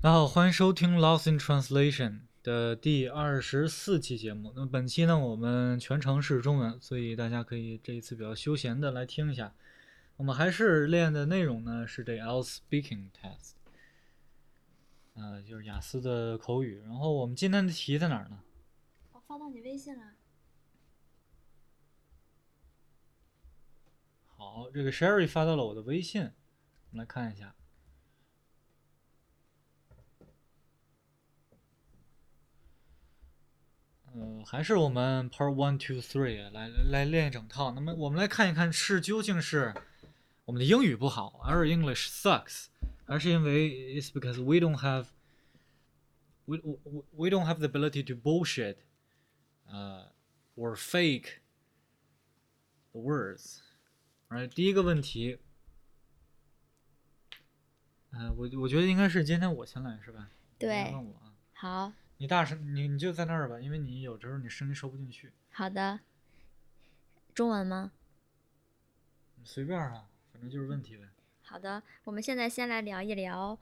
大家好，欢迎收听《Lost in Translation》的第二十四期节目。那么本期呢，我们全程是中文，所以大家可以这一次比较休闲的来听一下。我们还是练的内容呢是这 IELTS Speaking Test，呃，就是雅思的口语。然后我们今天的题在哪儿呢？我发到你微信了。好，这个 Sherry 发到了我的微信，我们来看一下。呃，还是我们 Part One Two Three 来来练一整套。那么我们来看一看，是究竟是我们的英语不好，our English sucks，还是因为 it's because we don't have we we we don't have the ability to bullshit，呃、uh,，or fake the words。Right，第一个问题，呃，我我觉得应该是今天我先来是吧？对，问我啊。好。你大声，你你就在那儿吧，因为你有时候你声音收不进去。好的。中文吗？随便啊，反正就是问题呗。好的，我们现在先来聊一聊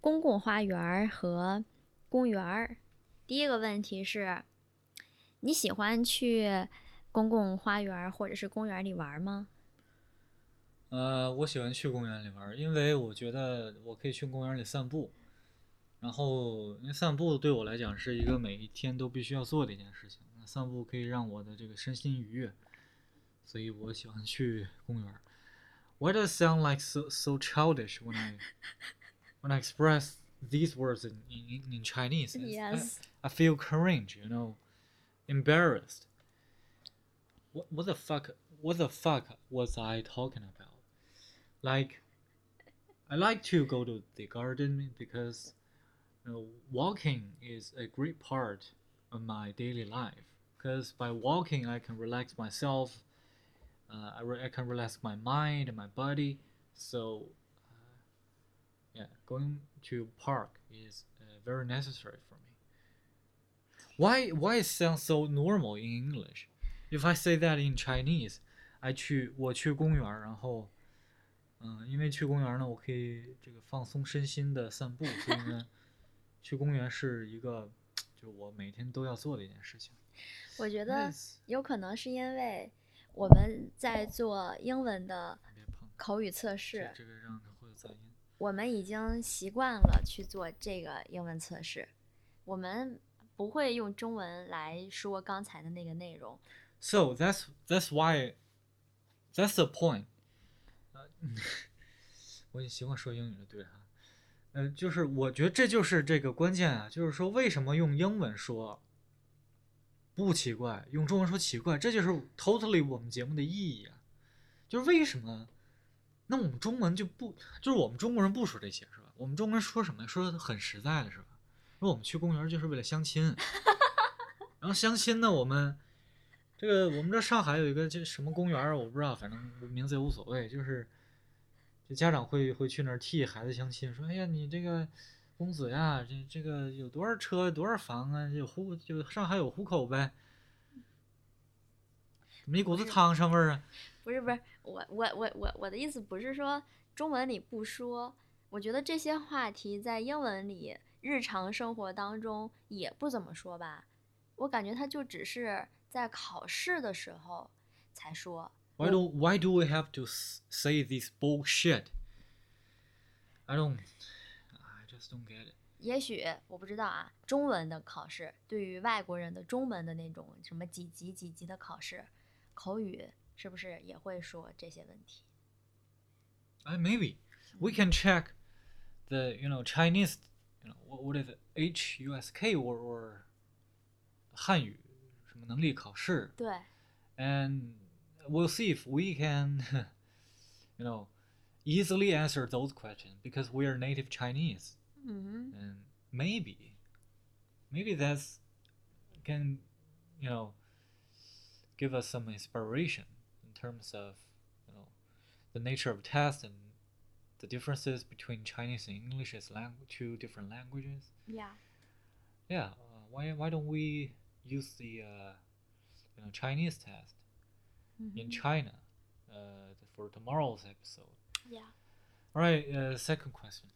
公共花园和公园。第一个问题是，你喜欢去公共花园或者是公园里玩吗？呃，我喜欢去公园里玩，因为我觉得我可以去公园里散步。然后，因为散步对我来讲是一个每一天都必须要做的一件事情。那散步可以让我的这个身心愉悦，所以我喜欢去公园。Why does it sound like so so childish when I when I express these words in in, in Chinese? Yes. I, I feel cringe, you know, embarrassed. What what the fuck? What the fuck was I talking about? Like, I like to go to the garden because you know, walking is a great part of my daily life because by walking I can relax myself, uh, I, re- I can relax my mind and my body. So, uh, yeah, going to park is uh, very necessary for me. Why why it sounds so normal in English? If I say that in Chinese, I 去我去公园，然后，嗯、呃，因为去公园呢，我可以这个放松身心的散步，所以呢。 去公园是一个，就我每天都要做的一件事情。我觉得有可能是因为我们在做英文的口语测试，这个让会有噪音。我们已经习惯了去做这个英文测试，我们不会用中文来说刚才的那个内容。So that's that's why that's the point 呃。我已经习惯说英语了，对哈。呃，就是我觉得这就是这个关键啊，就是说为什么用英文说不奇怪，用中文说奇怪，这就是 totally 我们节目的意义啊。就是为什么？那我们中文就不，就是我们中国人不说这些是吧？我们中国人说什么？说的很实在的是吧？说我们去公园就是为了相亲，然后相亲呢，我们这个我们这上海有一个叫什么公园我不知道，反正名字也无所谓，就是。就家长会会去那儿替孩子相亲，说：“哎呀，你这个公子呀，这这个有多少车，多少房啊？有户就上海有户口呗？怎么一股子汤上味儿啊？”不是不是，我我我我我的意思不是说中文里不说，我觉得这些话题在英文里日常生活当中也不怎么说吧。我感觉他就只是在考试的时候才说。Why do Why do we have to say this bullshit? I don't. I just don't get it. 也许我不知道啊，中文的考试对于外国人的中文的那种什么几级几级的考试，口语是不是也会说这些问题？ Uh, maybe we can check the you know Chinese you know what what is it HUSK or or 汉语什么能力考试对。 and we'll see if we can, you know, easily answer those questions because we are native Chinese, mm-hmm. and maybe, maybe that's can, you know, give us some inspiration in terms of, you know, the nature of test and the differences between Chinese and English as two different languages. Yeah. Yeah. Uh, why why don't we use the, uh, you know, Chinese test? In China uh, for tomorrow's episode?，Yeah，All right, uh, second question.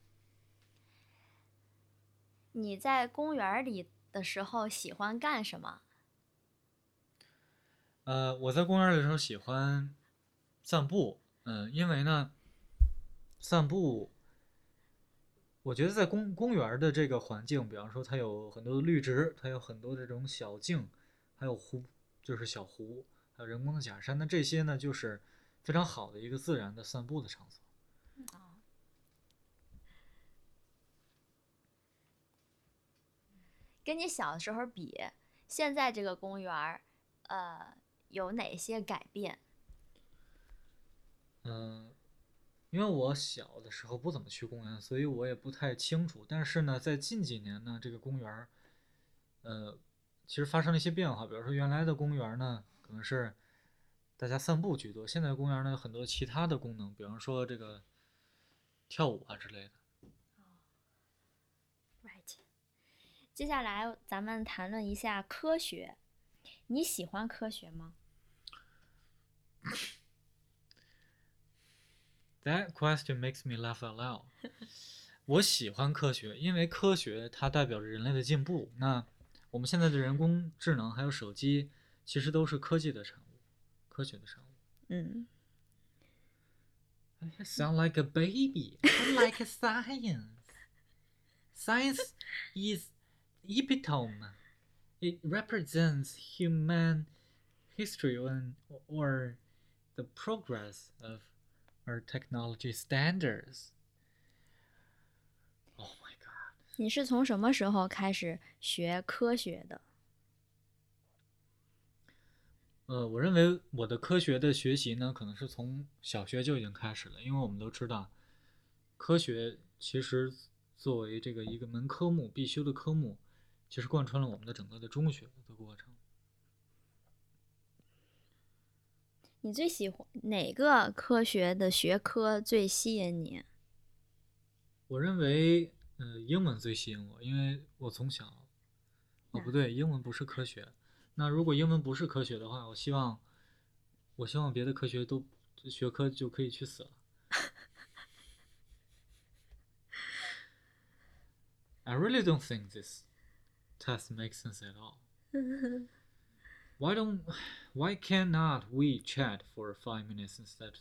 你在公园里的时候喜欢干什么？呃，我在公园里的时候喜欢散步，嗯、因为呢，散步，我觉得在公公园的这个环境，比方说它有很多的绿植，它有很多这种小径，还有湖，就是小湖，还有人工的假山，那这些呢，就是非常好的一个自然的散步的场所。跟你小的时候比，现在这个公园儿，呃，有哪些改变？嗯，因为我小的时候不怎么去公园，所以我也不太清楚。但是呢，在近几年呢，这个公园儿，呃，其实发生了一些变化。比如说，原来的公园呢，可能是大家散步居多，现在公园呢，有很多其他的功能，比方说这个跳舞啊之类的。Right。接下来咱们谈论一下科学。你喜欢科学吗？That question makes me laugh out loud。我喜欢科学，因为科学它代表着人类的进步。那我们现在的人工智能还有手机，其实都是科技的产物，科学的产物。嗯， I sound like a baby. I like science. Science is epitome. It represents human history and or the progress of our technology standards. Oh my god. 你是从什么时候开始学科学的？ 呃，我认为我的科学的学习呢，可能是从小学就已经开始了，因为我们都知道，科学其实作为这个一个门科目必修的科目，其实贯穿了我们的整个的中学的过程。你最喜欢哪个科学的学科最吸引你？我认为，呃，英文最吸引我，因为我从小，哦不对，英文不是科学。那如果英文不是科学的话，我希望，我希望别的科学都学科就可以去死了。I really don't think this test makes sense at all. Why don't why cannot we chat for five minutes instead of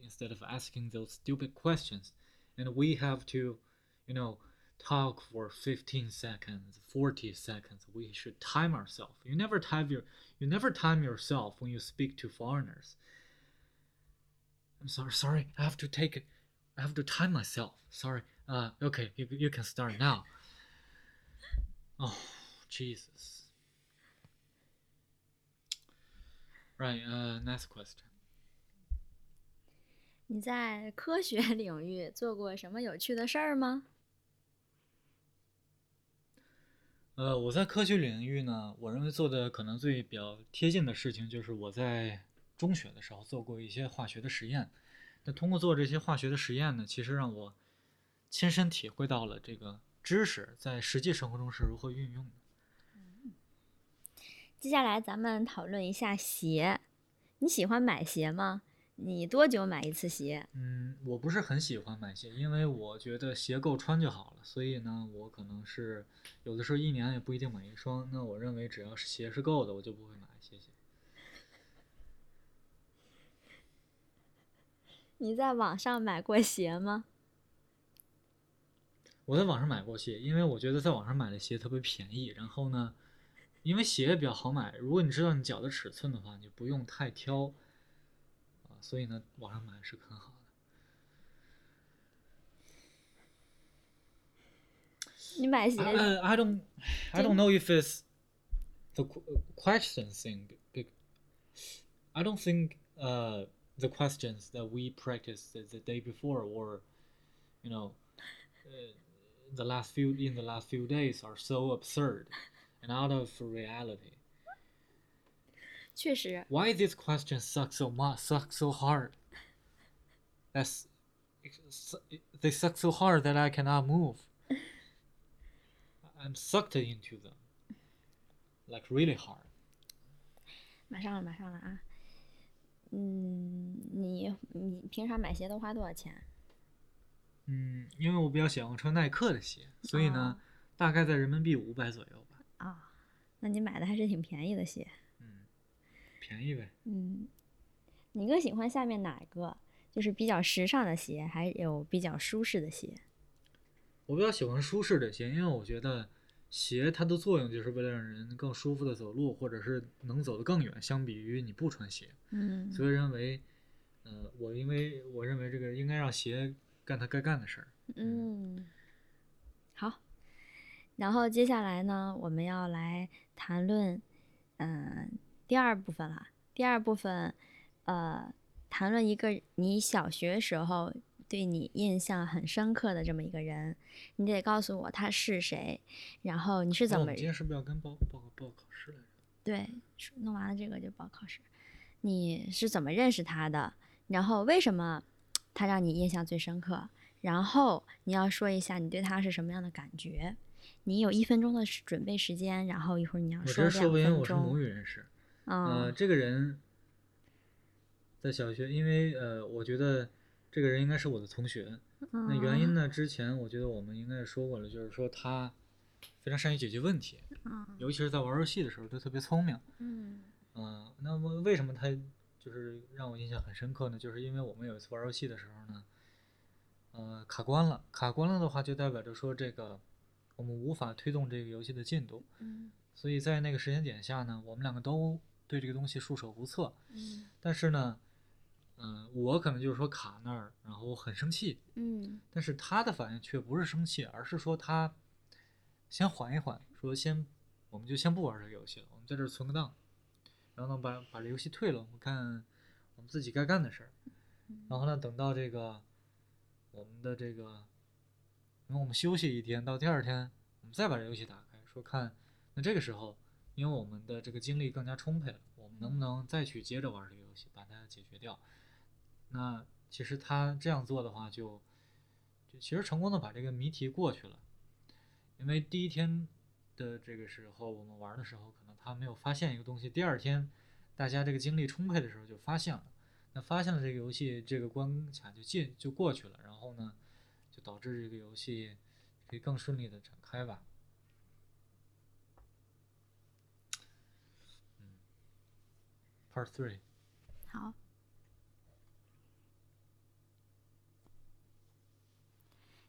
instead of asking those stupid questions, and we have to, you know, talk for fifteen seconds, forty seconds. We should time ourselves. You never time your you never time yourself when you speak to foreigners. I'm sorry, sorry. I have to take it. I have to time myself. Sorry. Uh, okay, you you can start now. Oh, Jesus. Right. Uh, next question. 你在科学领域做过什么有趣的事儿吗？ 呃，我在科学领域呢，我认为做的可能最比较贴近的事情，就是我在中学的时候做过一些化学的实验。那通过做这些化学的实验呢，其实让我亲身体会到了这个知识在实际生活中是如何运用的。接下来咱们讨论一下鞋。你喜欢买鞋吗？你多久买一次鞋？嗯，我不是很喜欢买鞋，因为我觉得鞋够穿就好了。所以呢，我可能是有的时候一年也不一定买一双。那我认为只要是鞋是够的，我就不会买。谢谢。你在网上买过鞋吗？我在网上买过鞋，因为我觉得在网上买的鞋特别便宜。然后呢，因为鞋也比较好买，如果你知道你脚的尺寸的话，你不用太挑啊。所以呢，网上买是很好的。你买鞋 Uh, I don't, I don't know if it's the qu- question thing. be- I don't think uh, the questions that we practiced the, the day before, or you know, uh, the last few in the last few days, are so absurd and out of reality. 确实， Why these questions suck so much, suck so hard? That's they suck so hard that I cannot move. I'm sucked into them, like really hard. 马上了，马上了啊！嗯，你你平常买鞋都花多少钱？嗯，因为我比较喜欢穿耐克的鞋，所以呢， 大概在人民币五百左右吧。啊，那你买的还是挺便宜的鞋。 嗯，便宜呗。嗯，你更喜欢下面哪个？就是比较时尚的鞋，还有比较舒适的鞋？我比较喜欢舒适的鞋，因为我觉得鞋它的作用就是为了让人更舒服的走路，或者是能走得更远，相比于你不穿鞋。嗯所以认为，呃，我因为我认为这个应该让鞋干它该干的事儿。嗯，好。然后接下来呢，我们要来谈论，嗯、第二部分了。第二部分，呃，谈论一个你小学时候对你印象很深刻的这么一个人，你得告诉我他是谁，然后你是怎么今天是不是要跟报报报考试来着？对，说弄完了这个就报考试。你是怎么认识他的？然后为什么他让你印象最深刻？然后你要说一下你对他是什么样的感觉。你有一分钟的准备时间，然后一会儿你要说两说不赢，分我是母钟。语人士。呃，嗯这个人在小学，因为呃，我觉得这个人应该是我的同学。那原因呢？之前我觉得我们应该也说过了，就是说他非常善于解决问题，嗯尤其是在玩游戏的时候，他特别聪明。嗯嗯，那么为什么他就是让我印象很深刻呢？就是因为我们有一次玩游戏的时候呢，呃，卡关了。卡关了的话，就代表着说这个我们无法推动这个游戏的进度。嗯所以在那个时间点下呢，我们两个都对这个东西束手无策。嗯但是呢，嗯、我可能就是说卡那儿，然后很生气，嗯但是他的反应却不是生气，而是说他先缓一缓，说先我们就先不玩这个游戏了，我们在这儿存个档，然后呢把把这游戏退了，我们看我们自己该干的事儿。然后呢，等到这个我们的这个，因为我们休息一天，到第二天我们再把这游戏打开，说看那这个时候，因为我们的这个精力更加充沛了，我们能不能再去接着玩这个游戏，把它解决掉？那其实他这样做的话就，就其实成功的把这个谜题过去了，因为第一天的这个时候我们玩的时候，可能他没有发现一个东西，第二天大家这个精力充沛的时候就发现了，那发现了这个游戏这个关卡就进就过去了，然后呢，就导致这个游戏可以更顺利的展开吧。，Part Three。好。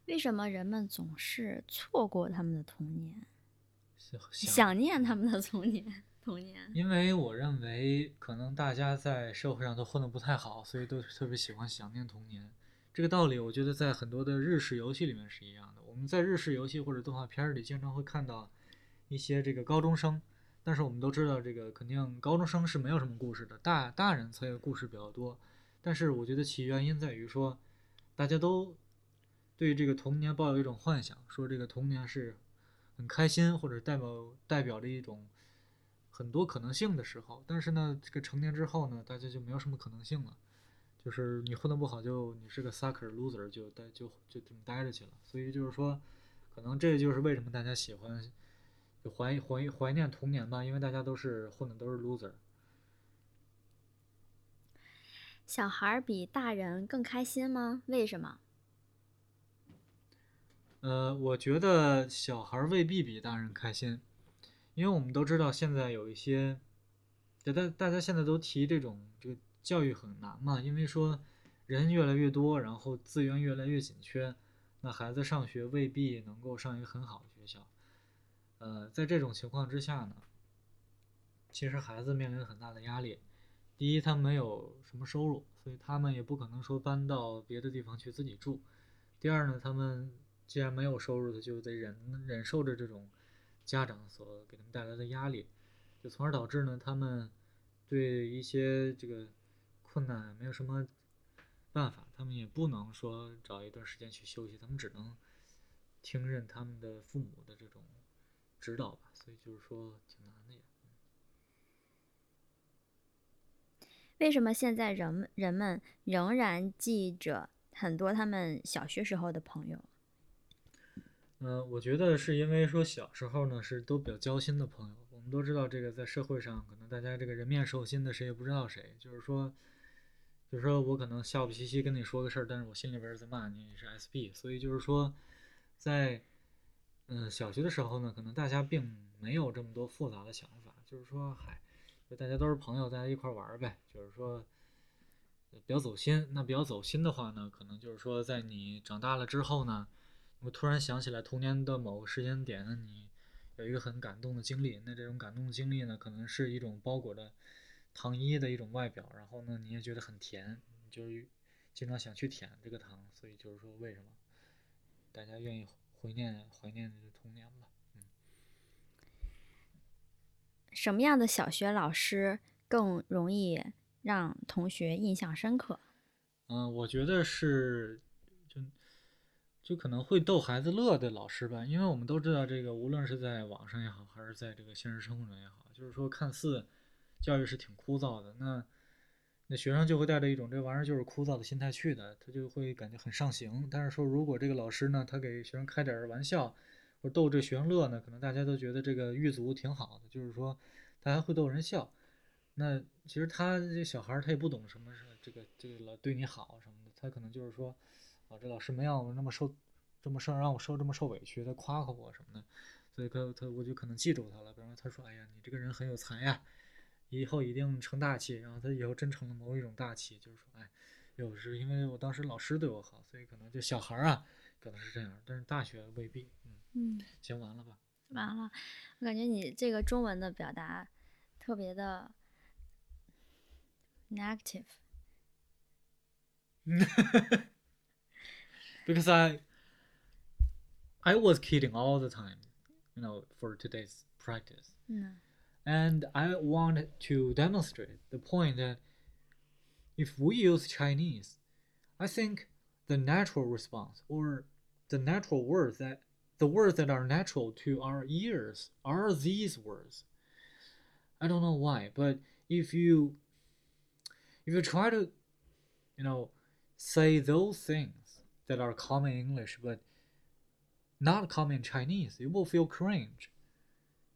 为什么人们总是错过他们的童年，想想念他们的童年？童年，因为我认为，可能大家在社会上都混得不太好，所以都特别喜欢想念童年。这个道理，我觉得在很多的日式游戏里面是一样的。我们在日式游戏或者动画片儿里，经常会看到一些这个高中生，但是我们都知道，这个肯定高中生是没有什么故事的，大大人才有故事比较多。但是我觉得其原因在于说，大家都对这个童年抱有一种幻想，说这个童年是很开心，或者代表代表着一种很多可能性的时候。但是呢，这个成年之后呢，大家就没有什么可能性了，就是你混得不好就你是个 sucker loser，就待就就这么待着去了。所以就是说，可能这就是为什么大家喜欢就怀怀怀念童年吧，因为大家都是混的都是 loser。小孩儿比大人更开心吗？为什么？呃，我觉得小孩儿未必比大人开心，因为我们都知道现在有一些，大家大家现在都提这种这个教育很难嘛，因为说人越来越多，然后资源越来越紧缺，那孩子上学未必能够上一个很好的学校。呃，在这种情况之下呢，其实孩子面临很大的压力。第一，他没有什么收入，所以他们也不可能说搬到别的地方去自己住。第二呢，他们既然没有收入，他就得忍忍受着这种家长所给他们带来的压力，就从而导致呢，他们对一些这个困难没有什么办法，他们也不能说找一段时间去休息，他们只能听任他们的父母的这种指导吧，所以就是说挺难的呀。为什么现在人们人们仍然记着很多他们小学时候的朋友？嗯，我觉得是因为说小时候呢是都比较交心的朋友，我们都知道这个在社会上可能大家这个人面兽心的，谁也不知道谁。就是说，就是说我可能笑不嘻嘻跟你说个事儿，但是我心里边儿在骂你，你是 SB。所以就是说，在嗯，小学的时候呢，可能大家并没有这么多复杂的想法，就是说，嗨，就大家都是朋友，大家一块玩呗。就是说，比较走心。那比较走心的话呢，可能就是说，在你长大了之后呢，你突然想起来童年的某个时间点呢，你有一个很感动的经历。那这种感动的经历呢，可能是一种包裹着糖衣的一种外表，然后呢，你也觉得很甜，就是经常想去舔这个糖。所以就是说，为什么大家愿意怀念怀念这个童年吧？嗯，什么样的小学老师更容易让同学印象深刻？嗯，我觉得是就就可能会逗孩子乐的老师吧，因为我们都知道这个，无论是在网上也好，还是在这个现实生活中也好，就是说看似教育是挺枯燥的，那那学生就会带着一种这玩意儿就是枯燥的心态去的，他就会感觉很上刑。但是说如果这个老师呢，他给学生开点玩笑，或逗这学生乐呢，可能大家都觉得这个狱卒挺好的，就是说他还会逗人笑。那其实他这小孩儿他也不懂什么是这个这个老对你好什么的，他可能就是说，啊这老师没让我那么受这么受让我受这么受委屈，他夸夸我什么的，所以他他我就可能记住他了。比方说他说，哎呀你这个人很有才呀，以后一定成大器。然后他以后真成了某一种大器，就是说，哎，有时因为我当时老师对我好，所以可能就小孩儿啊可能是这样，但是大学未必。嗯，嗯，行完了吧？完了，我感觉你这个中文的表达特别的 negative。because I I was kidding all the time, you know, for today's practice. 嗯 And I want to demonstrate the point that if we use Chinese, I think the natural response or the natural words that the words that are natural to our ears are these words. I don't know why, but if you if you try to you know say those things that are common English but not common Chinese, you will feel cringe.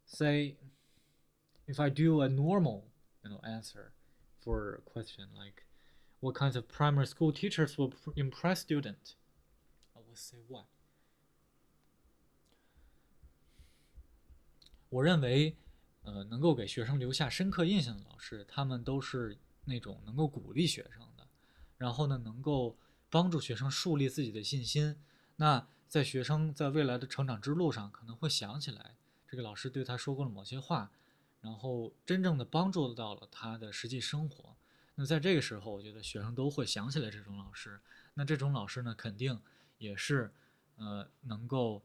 Say if I do a normal, you know, answer for a question like, "What kinds of primary school teachers will impress student?" I will say what? 我认为，呃，能够给学生留下深刻印象的老师，他们都是那种能够鼓励学生的，然后呢，能够帮助学生树立自己的信心。那在学生在未来的成长之路上，可能会想起来这个老师对他说过的某些话，然后真正的帮助到了他的实际生活。那在这个时候，我觉得学生都会想起来这种老师。那这种老师呢，肯定也是，呃，能够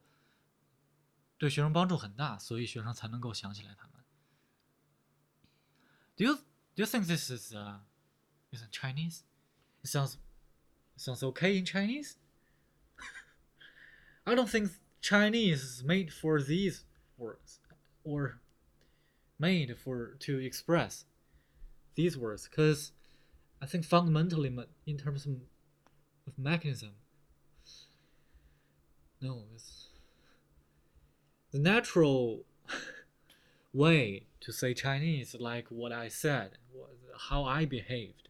对学生帮助很大，所以学生才能够想起来他们。Do you do you think this is uh is it Chinese? It sounds it sounds okay in Chinese. I don't think Chinese is made for these words or made for to express these words because I think fundamentally me- in terms of, of mechanism no it's the natural way to say Chinese like what I said was how I behaved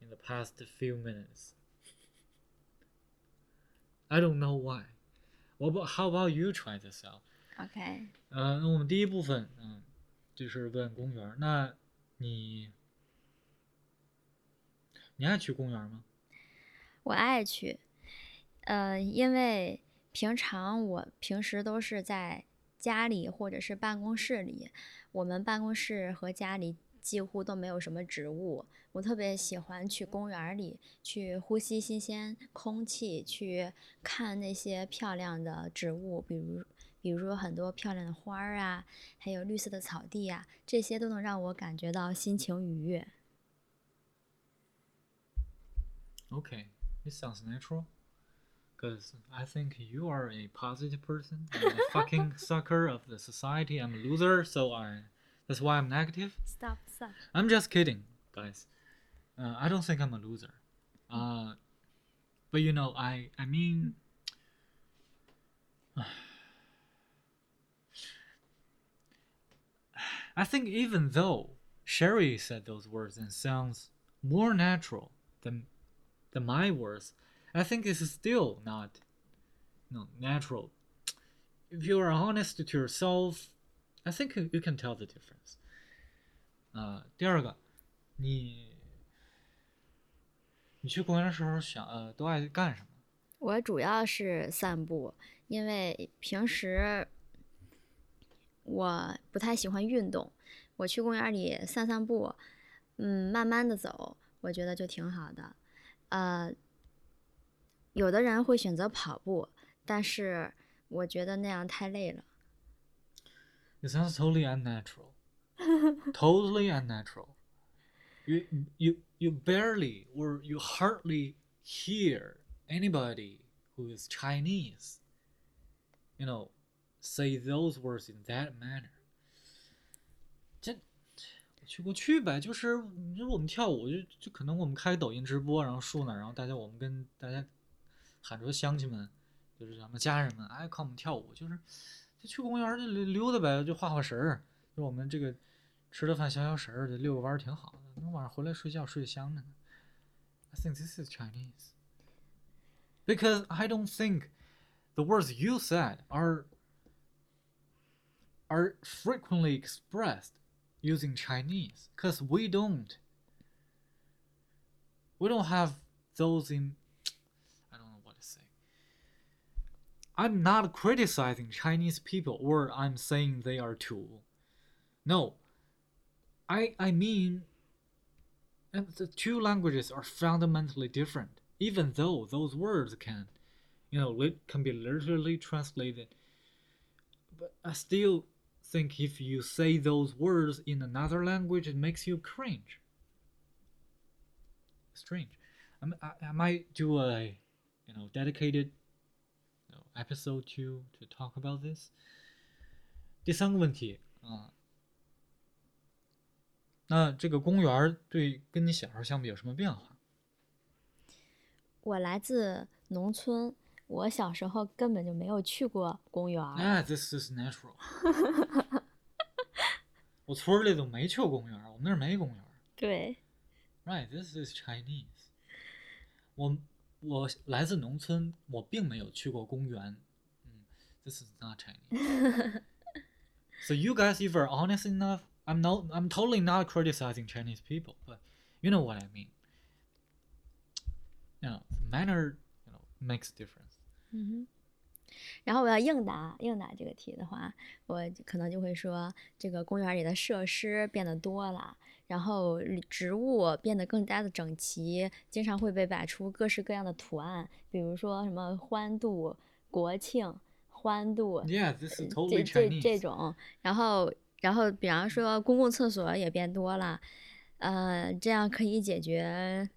in the past few minutes I don't know why what about how about you try this out ，OK，呃，那我们第一部分，嗯， 就是问公园。那你你爱去公园吗？我爱去，呃，因为平常我平时都是在家里或者是办公室里，我们办公室和家里几乎都没有什么植物，我特别喜欢去公园里去呼吸新鲜空气，去看那些漂亮的植物，比如比如说很多漂亮的花儿啊，还有绿色的草地啊，这些都能让我感觉到心情愉悦。 Okay, it sounds natural. Because I think you are a positive person. I'm a fucking sucker of the society. I'm a loser, so I. That's why I'm negative. Stop, stop. I'm just kidding, guys. Uh, I don't think I'm a loser. Uh, but you know, I I mean, I think even though Sherry said those words and sounds more natural than than my words, I think this is still not no natural. if you are honest to yourself, I think you can tell the difference. 呃，第二个，你你去公园的时候想呃都爱干什么？我主要是散步，因为平时 我不太喜欢运动，我去公园里散散步，嗯，慢慢的走，我觉得就挺好的。呃，有的人会选择跑步，但是我觉得那样太累了。It sounds totally unnatural. totally unnatural. You you you barely or you hardly hear anybody who is Chinese, you know, say those words in that manner. 这我去过去呗，就是你说我们跳舞就就可能我们开抖音直播，然后树那，然后大家我们跟大家喊着乡亲们，就是咱们家人们，哎，看我们跳舞，就是就去公园就溜溜达呗，就画画神儿，就我们这个吃了饭消消食儿，就遛个弯儿挺好的。那晚上回来睡觉睡得香着呢。I think this is Chinese because I don't think the words you said are are frequently expressed using Chinese because we don't we don't have those in I don't know what to say. I'm not criticizing Chinese people or I'm saying they are too. No. I I mean and the two languages are fundamentally different even though those words can you know can be literally translated but I still think if you say those words in another language it makes you cringe strange I, m- I, I might do a you know dedicated you know, episode to to talk about this 第三个问题啊、那这个公园儿对跟你小时候相比有什么变化？我来自农村， 我小时候根本就没有去过公园儿。哎，this is natural 。我村儿里都没去过公园儿，我们那儿没公园儿。对， Right, this is Chinese. 我我来自农村，我并没有去过公园。嗯，This is not Chinese. so you guys, if you're honest enough, I'm not, I'm totally not criticizing Chinese people, but you know what I mean. You know, the manner, you know, makes difference. 嗯哼。然后我要硬答硬答这个题的话，我可能就会说，这个公园里的设施变得多了，然后植物变得更加的整齐，经常会被摆出各式各样的图案，比如说什么欢度、国庆、欢度，Yeah, this is 这 totally 这.这种，然后然后比方说公共厕所也变多了，呃，这样可以解决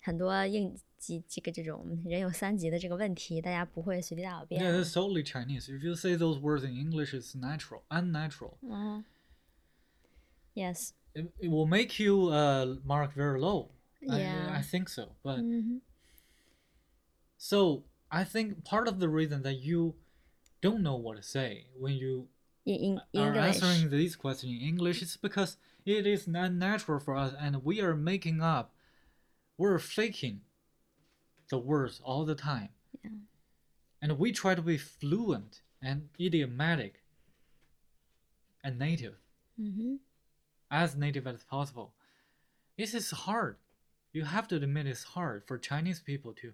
很多应急这个这种人有三急的这个问题，大家不会随地大小 Yeah, 便。 that's totally Chinese. If you say those words in English, it's natural, unnatural. 嗯，yes， It, it will make you uh, mark very low. I, I Yeah. think so. But 嗯 so I think part of the reason that you don't know what to say when you 哼，in in are English， answering these questions in English is because it is not natural for us and we are making up, we're faking the words all the time. Yeah. And we try to be fluent and idiomatic and native. Mm-hmm. As native as possible. This is hard. You have to admit it's hard for Chinese people to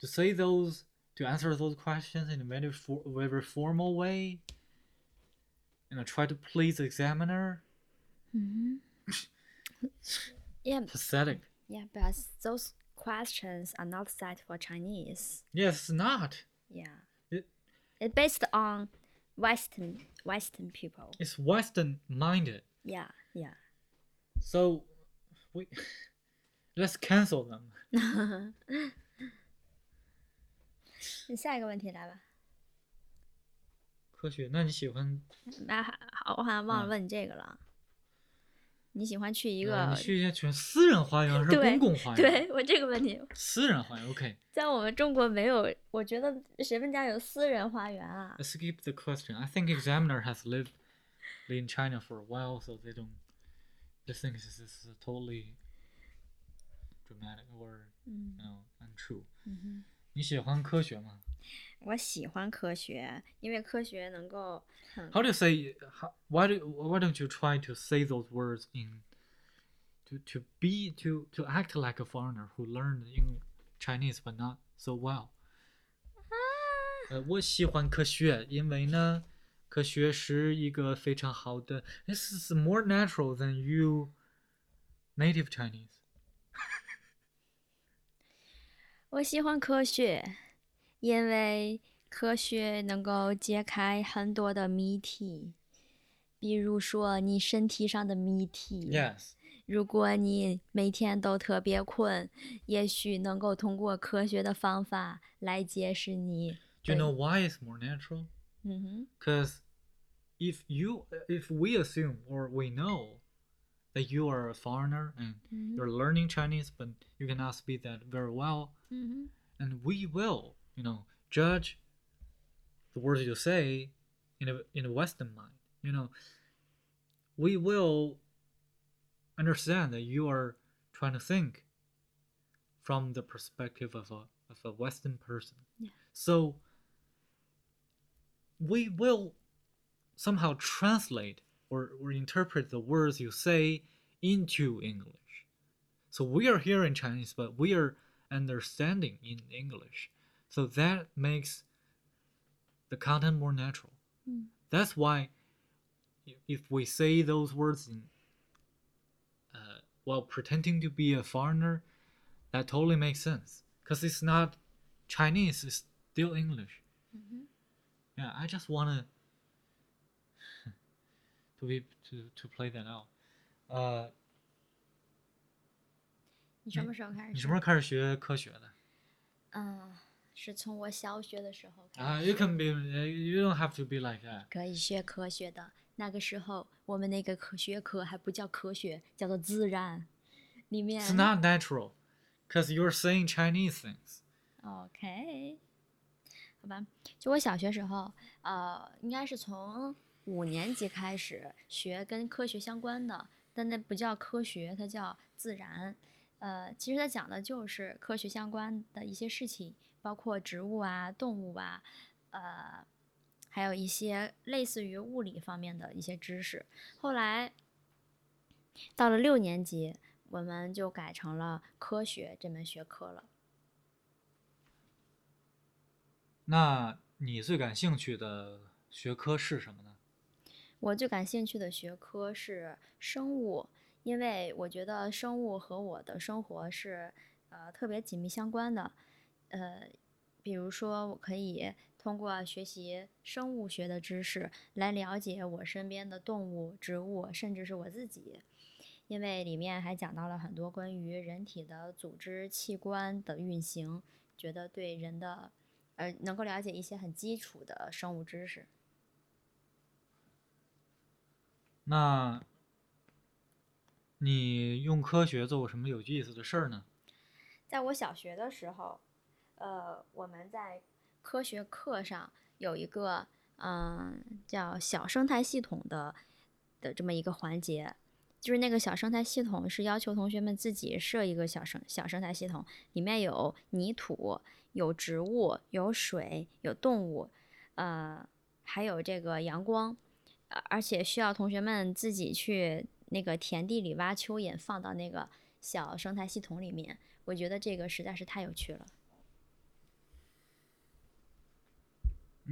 to say those to answer those questions in a very, for, very formal way. You know, try to please the examiner. Mm-hmm. yeah. Pathetic. Yeah, but those questions are not set for Chinese Yes, it's not. yeah It- it's based on Western Western people It's Western minded. yeah yeah So we let's cancel them. 你下一个问题来吧。科学，那你喜欢那还好，我好像忘了嗯问你这个了。 你喜欢去一呃个？你去一些全私人花园还是公共花园？对我这个问题，私人花园。OK. 在我们中国没有，我觉得谁们家有私人花园啊 skip the question. I think examiner has lived in China for a while, so they don't. They think this is totally dramatic or 嗯 you know untrue. 嗯，你喜欢科学吗？我喜欢科学，因为科学能够很 How do you say? How, why do why don't you try to say those words in to to be to to act like a foreigner who learned in Chinese but not so well? 呃，我喜欢科学，因为呢，科学是一个非常好的。This is more natural than you native Chinese. 我喜欢科学， 因为科学能够解开很多的谜题，比如说你身体上的谜题。Yes. 如果你每天都特别困，也许能够通过科学的方法来解释你。Do you know why it's more natural? 嗯哼，Because if you if we assume or we know that you are a foreigner and，you're learning Chinese but you cannot speak that very well,，and we will, you know, judge the words you say in a in a Western mind. You know, we will understand that you are trying to think from the perspective of a of a Western person. Yeah. So we will somehow translate or, or interpret the words you say into English. So we are hearing Chinese, but we are understanding in English. So that makes the content more natural. Mm. That's why i- if we say those words in uh, while pretending to be a foreigner, that totally makes sense. Because it's not Chinese, it's still English. 嗯哼。 Yeah, I just wanna to be to to play that out. 呃，你什么时候开始？你什么时候开始学科学的？嗯， 是从我小学的时候开始。啊、y o u can be, uh, you don't have to be like that. 可以学科学的。那个时候，我们那个科学课还不叫科学，叫做自然。里面 It's not natural, cause you're saying Chinese things. OK，好吧。就我小学时候，呃，应该是从五年级开始学跟科学相关的，但那不叫科学，它叫自然。呃，其实它讲的就是科学相关的一些事情，包括植物啊、动物啊，呃，还有一些类似于物理方面的一些知识。后来到了六年级，我们就改成了科学这门学科了。那你最感兴趣的学科是什么呢？我最感兴趣的学科是生物，因为我觉得生物和我的生活是呃特别紧密相关的。呃，比如说，我可以通过学习生物学的知识来了解我身边的动物、植物，甚至是我自己。因为里面还讲到了很多关于人体的组织器官的运行，觉得对人的呃能够了解一些很基础的生物知识。那你用科学做过什么有意思的事儿呢？在我小学的时候，呃，我们在科学课上有一个嗯、叫小生态系统的的这么一个环节，就是那个小生态系统是要求同学们自己设一个小生小生态系统，里面有泥土、有植物、有水、有动物，呃，还有这个阳光，而且需要同学们自己去那个田地里挖蚯蚓，放到那个小生态系统里面。我觉得这个实在是太有趣了。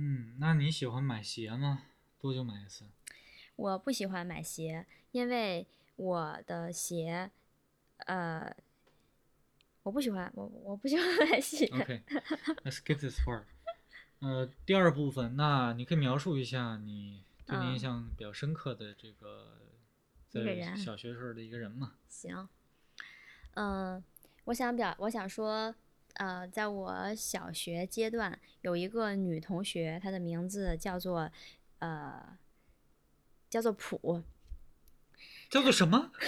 嗯，那你喜欢买鞋吗？多久买一次？我不喜欢买鞋，因为我的鞋，呃，我不喜欢，我我不喜欢买鞋。OK，let's skip this part。呃，第二部分，那你可以描述一下你对你印嗯象比较深刻的这个在小学时候的一个人嘛？行，嗯，我想表，我想说，呃，在我小学阶段有一个女同学，她的名字叫做，呃，叫做普。叫做什么？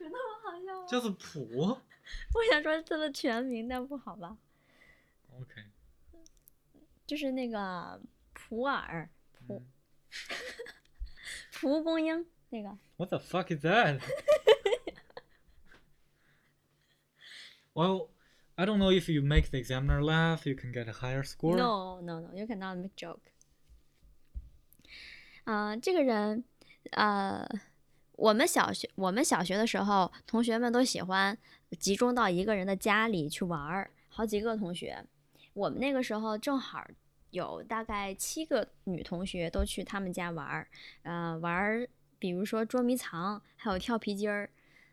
有那么好笑吗？叫做普 我想说她的全名，但不好吧？？OK，就是那个普洱，普嗯 蒲公英那个。What the fuck is that? Well, I don't know if you make the examiner laugh, you can get a higher score. No, no, no, you cannot make joke. 啊、这个人，呃，我们小学我们小学的时候，同学们都喜欢集中到一个人的家里去玩儿，好几个同学。我们那个时候正好有大概七个女同学都去他们家玩儿，呃，玩儿，比如说捉迷藏，还有跳皮筋儿，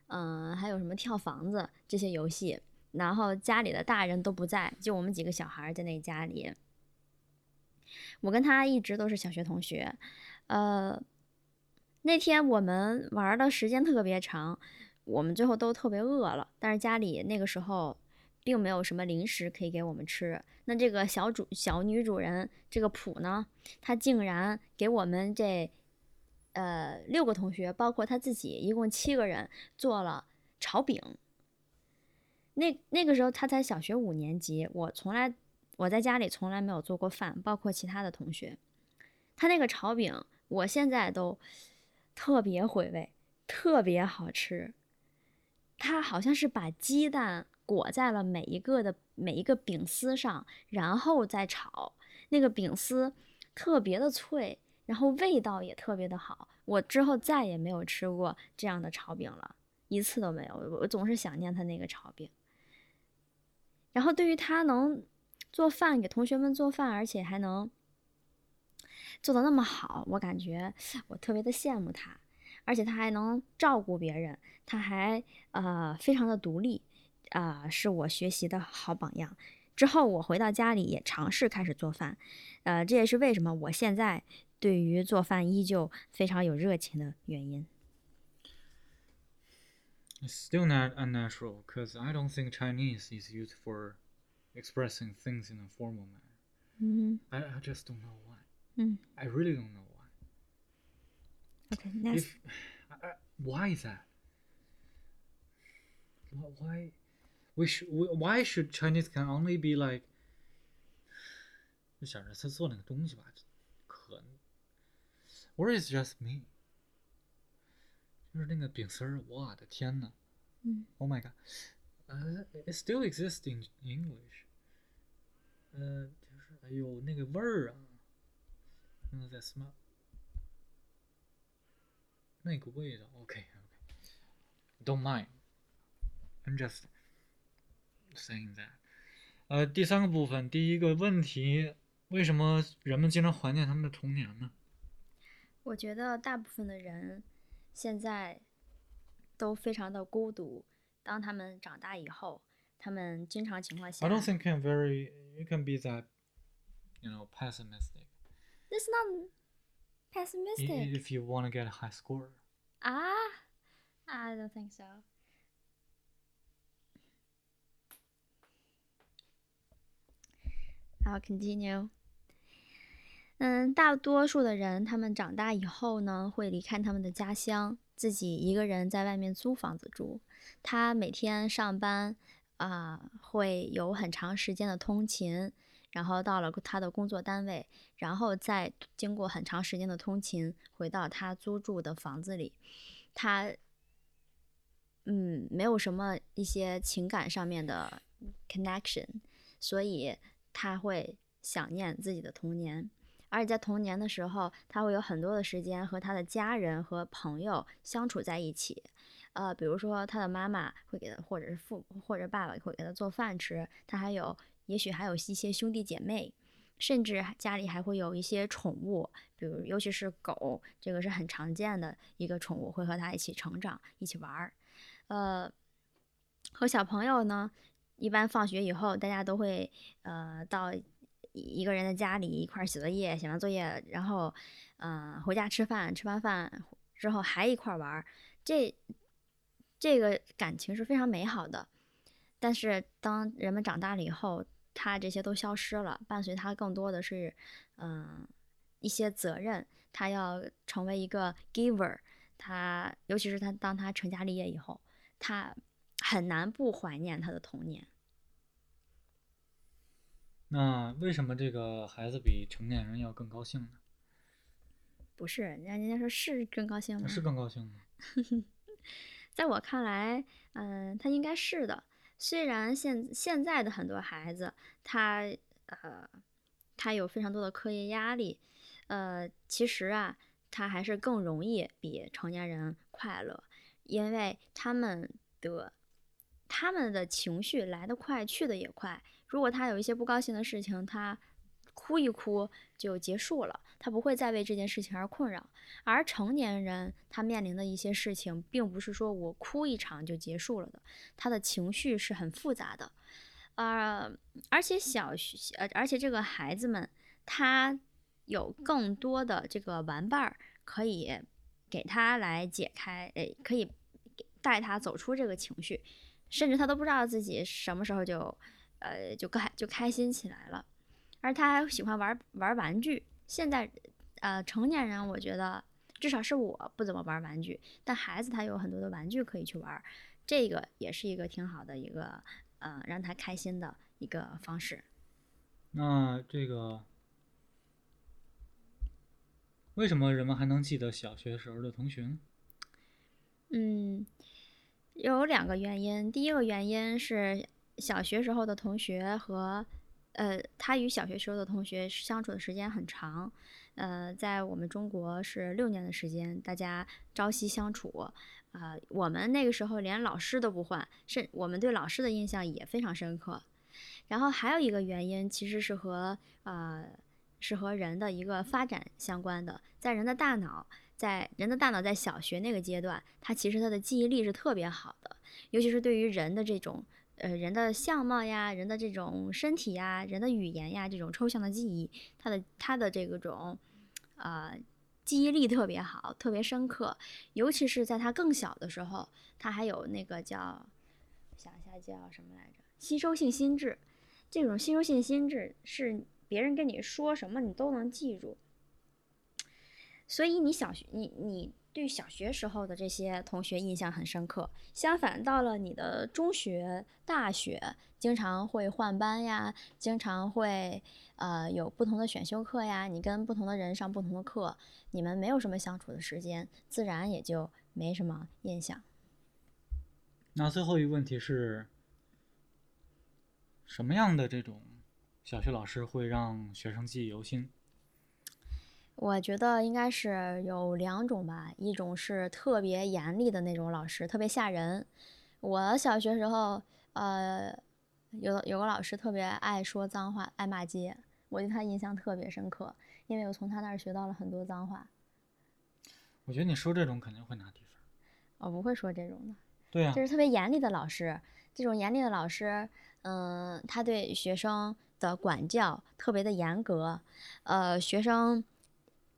嗯、还有什么跳房子这些游戏。然后家里的大人都不在，就我们几个小孩在那家里。我跟他一直都是小学同学，呃，那天我们玩的时间特别长，我们最后都特别饿了，但是家里那个时候并没有什么零食可以给我们吃。那这个小主小女主人这个普呢，她竟然给我们这呃六个同学，包括她自己，一共七个人做了炒饼。那那个时候他才小学五年级，我从来我在家里从来没有做过饭，包括其他的同学。他那个炒饼，我现在都特别回味，特别好吃。他好像是把鸡蛋裹在了每一个的每一个饼丝上，然后再炒。那个饼丝特别的脆，然后味道也特别的好。我之后再也没有吃过这样的炒饼了，一次都没有。我总是想念他那个炒饼。然后对于他能做饭，给同学们做饭，而且还能做的那么好，我感觉我特别的羡慕他。而且他还能照顾别人，他还呃非常的独立，啊、是我学习的好榜样。之后我回到家里也尝试开始做饭，呃，这也是为什么我现在对于做饭依旧非常有热情的原因。It's still not unnatural because I don't think Chinese is used for expressing things in a formal manner. 嗯 I, I just don't know why. 嗯 I really don't know why. ，OK，next，、 If I, I, why is that? Why, why we should we, why should Chinese can only be like 就想着他做那个东西吧，可能，or is just me？ 就是那个饼丝儿，我的天呐嗯 Oh my god！呃、i t still exists in English。呃，就是哎呦那个味儿啊，那在 smell 那个味道，OK OK，don't mind。I'm just saying that。呃，第三个部分，第一个问题，为什么人们经常怀念他们的童年呢？我觉得大部分的人现在都非常的孤独。当他们长大以后，他们经常情况下 I don't think can very you can be that you know pessimistic That's not i- pessimistic. if you want to get a high score. Ah, I don't think so. I'll continue. 嗯，大多数的人，他们长大以后呢，会离开他们的家乡，自己一个人在外面租房子住。他每天上班啊、会有很长时间的通勤，然后到了他的工作单位，然后再经过很长时间的通勤，回到他租住的房子里。他嗯，没有什么一些情感上面的 connection，所以他会想念自己的童年。而且在童年的时候，他会有很多的时间和他的家人和朋友相处在一起。呃，比如说他的妈妈会给他，或者是父或者爸爸会给他做饭吃，他还有也许还有一些兄弟姐妹，甚至家里还会有一些宠物，比如尤其是狗，这个是很常见的一个宠物，会和他一起成长，一起玩儿。呃，和小朋友呢，一般放学以后，大家都会呃到一个人在家里一块儿写作业，写完作业，然后嗯、回家吃饭，吃完饭之后还一块儿玩儿，这这个感情是非常美好的。但是当人们长大了以后，他这些都消失了，伴随他更多的是嗯、一些责任，他要成为一个 giver，他尤其是他当他成家立业以后，他很难不怀念他的童年。那为什么这个孩子比成年人要更高兴呢？不是，人家人家说是更高兴吗？是更高兴吗？在我看来，嗯，他应该是的。虽然现现在的很多孩子，他呃，他有非常多的课业压力，呃，其实啊，他还是更容易比成年人快乐，因为他们的他们的情绪来得快，去得也快。如果他有一些不高兴的事情，他哭一哭就结束了，他不会再为这件事情而困扰。而成年人他面临的一些事情，并不是说我哭一场就结束了的，他的情绪是很复杂的。呃，而且小学，呃，而且这个孩子们他有更多的这个玩伴儿可以给他来解开，诶，可以带他走出这个情绪，甚至他都不知道自己什么时候就，呃，就开就开心起来了。而他还喜欢玩玩玩具。现在，呃，成年人我觉得至少是我不怎么玩玩具，但孩子他有很多的玩具可以去玩，这个也是一个挺好的一个，呃，让他开心的一个方式。那这个为什么人们还能记得小学时候的同学呢？嗯，有两个原因。第一个原因是小学时候的同学和。呃，他与小学时候的同学相处的时间很长，呃，在我们中国是六年的时间，大家朝夕相处，啊，我们那个时候连老师都不换，是我们对老师的印象也非常深刻。然后还有一个原因，其实是和呃，是和人的一个发展相关的，在人的大脑，在人的大脑在小学那个阶段，他其实他的记忆力是特别好的，尤其是对于人的这种。呃，人的相貌呀，人的这种身体呀，人的语言呀，这种抽象的记忆，他的他的这个种，呃，记忆力特别好，特别深刻。尤其是在他更小的时候，他还有那个叫，想一下叫什么来着？吸收性心智。这种吸收性心智是别人跟你说什么，你都能记住。所以你小学，你你。对小学时候的这些同学印象很深刻。相反，到了你的中学、大学，经常会换班呀，经常会呃有不同的选修课呀，你跟不同的人上不同的课，你们没有什么相处的时间，自然也就没什么印象。那最后一个问题是，什么样的这种小学老师会让学生记忆犹新？我觉得应该是有两种吧，一种是特别严厉的那种老师，特别吓人。我小学时候，呃，有有个老师特别爱说脏话，爱骂街，我对他印象特别深刻，因为我从他那儿学到了很多脏话。我觉得你说这种肯定会拿低分。我不会说这种的。对呀。就是特别严厉的老师，这种严厉的老师，嗯，他对学生的管教特别的严格，呃，学生。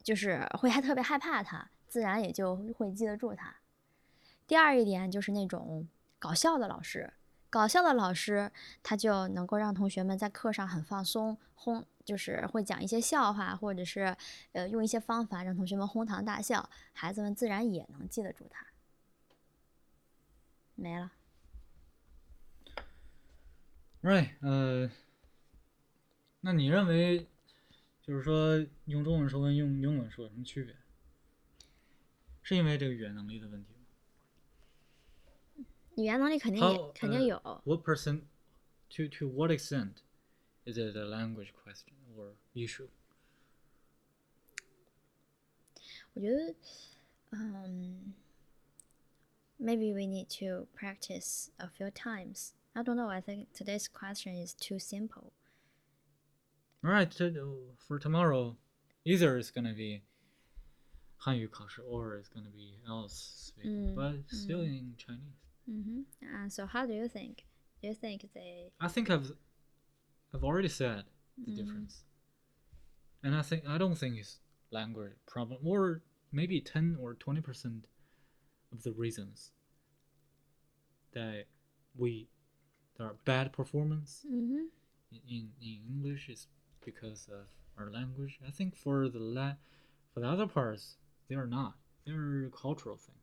就是会还特别害怕他，自然也就会记得住他。第二一点就是那种搞笑的老师，搞笑的老师他就能够让同学们在课上很放松，哄就是会讲一些笑话，或者是呃用一些方法让同学们哄堂大笑，孩子们自然也能记得住他。没了。Right，呃，那你认为？就是说，用中文说跟用英文说有什么区别？是因为这个语言能力的问题吗？语言能力肯定肯定有。What percent? To to what extent is it a language question or issue? 我觉得，嗯，maybe we need to practice a few times. I don't know. I think today's question is too simple. All right, for tomorrow, either it's gonna be Hanyu or it's gonna be else, mm, but mm. still mm. in Chinese. Mm-hmm. And so, how do you think? Do you think they? I think I've, I've already said the mm. difference, and I think I don't think it's language problem or maybe ten or twenty percent of the reasons that we, that our bad performance mm-hmm. in in English is because of our language. I think for the la- for the other parts, they are not. They're a cultural thing.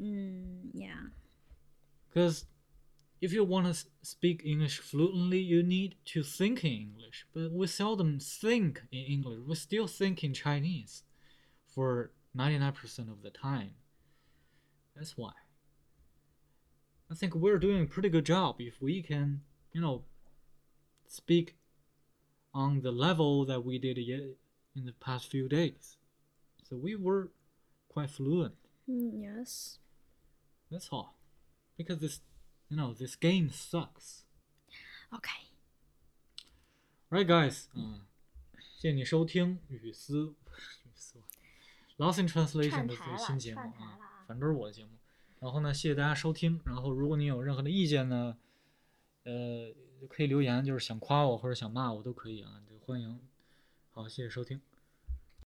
Mm, yeah. Because if you want to speak English fluently, you need to think in English. But we seldom think in English. We still think in Chinese for 99% of the time. That's why. I think we're doing a pretty good job if we can, you know, speak on the level that we did ye- in the past few days. So we were quite fluent. Mm, yes. That's all. Because this, you know, this game sucks. OK， Right, guys. 嗯，谢谢你收听雨丝雨丝 Lost in Translation 的这串台了个新节目串台啊了，反正是我的节目。然后呢，谢谢大家收听。然后，如果你有任何的意见呢， 呃，可以留言，就是想夸我或者想骂我都可以啊，就欢迎。好，谢谢收听。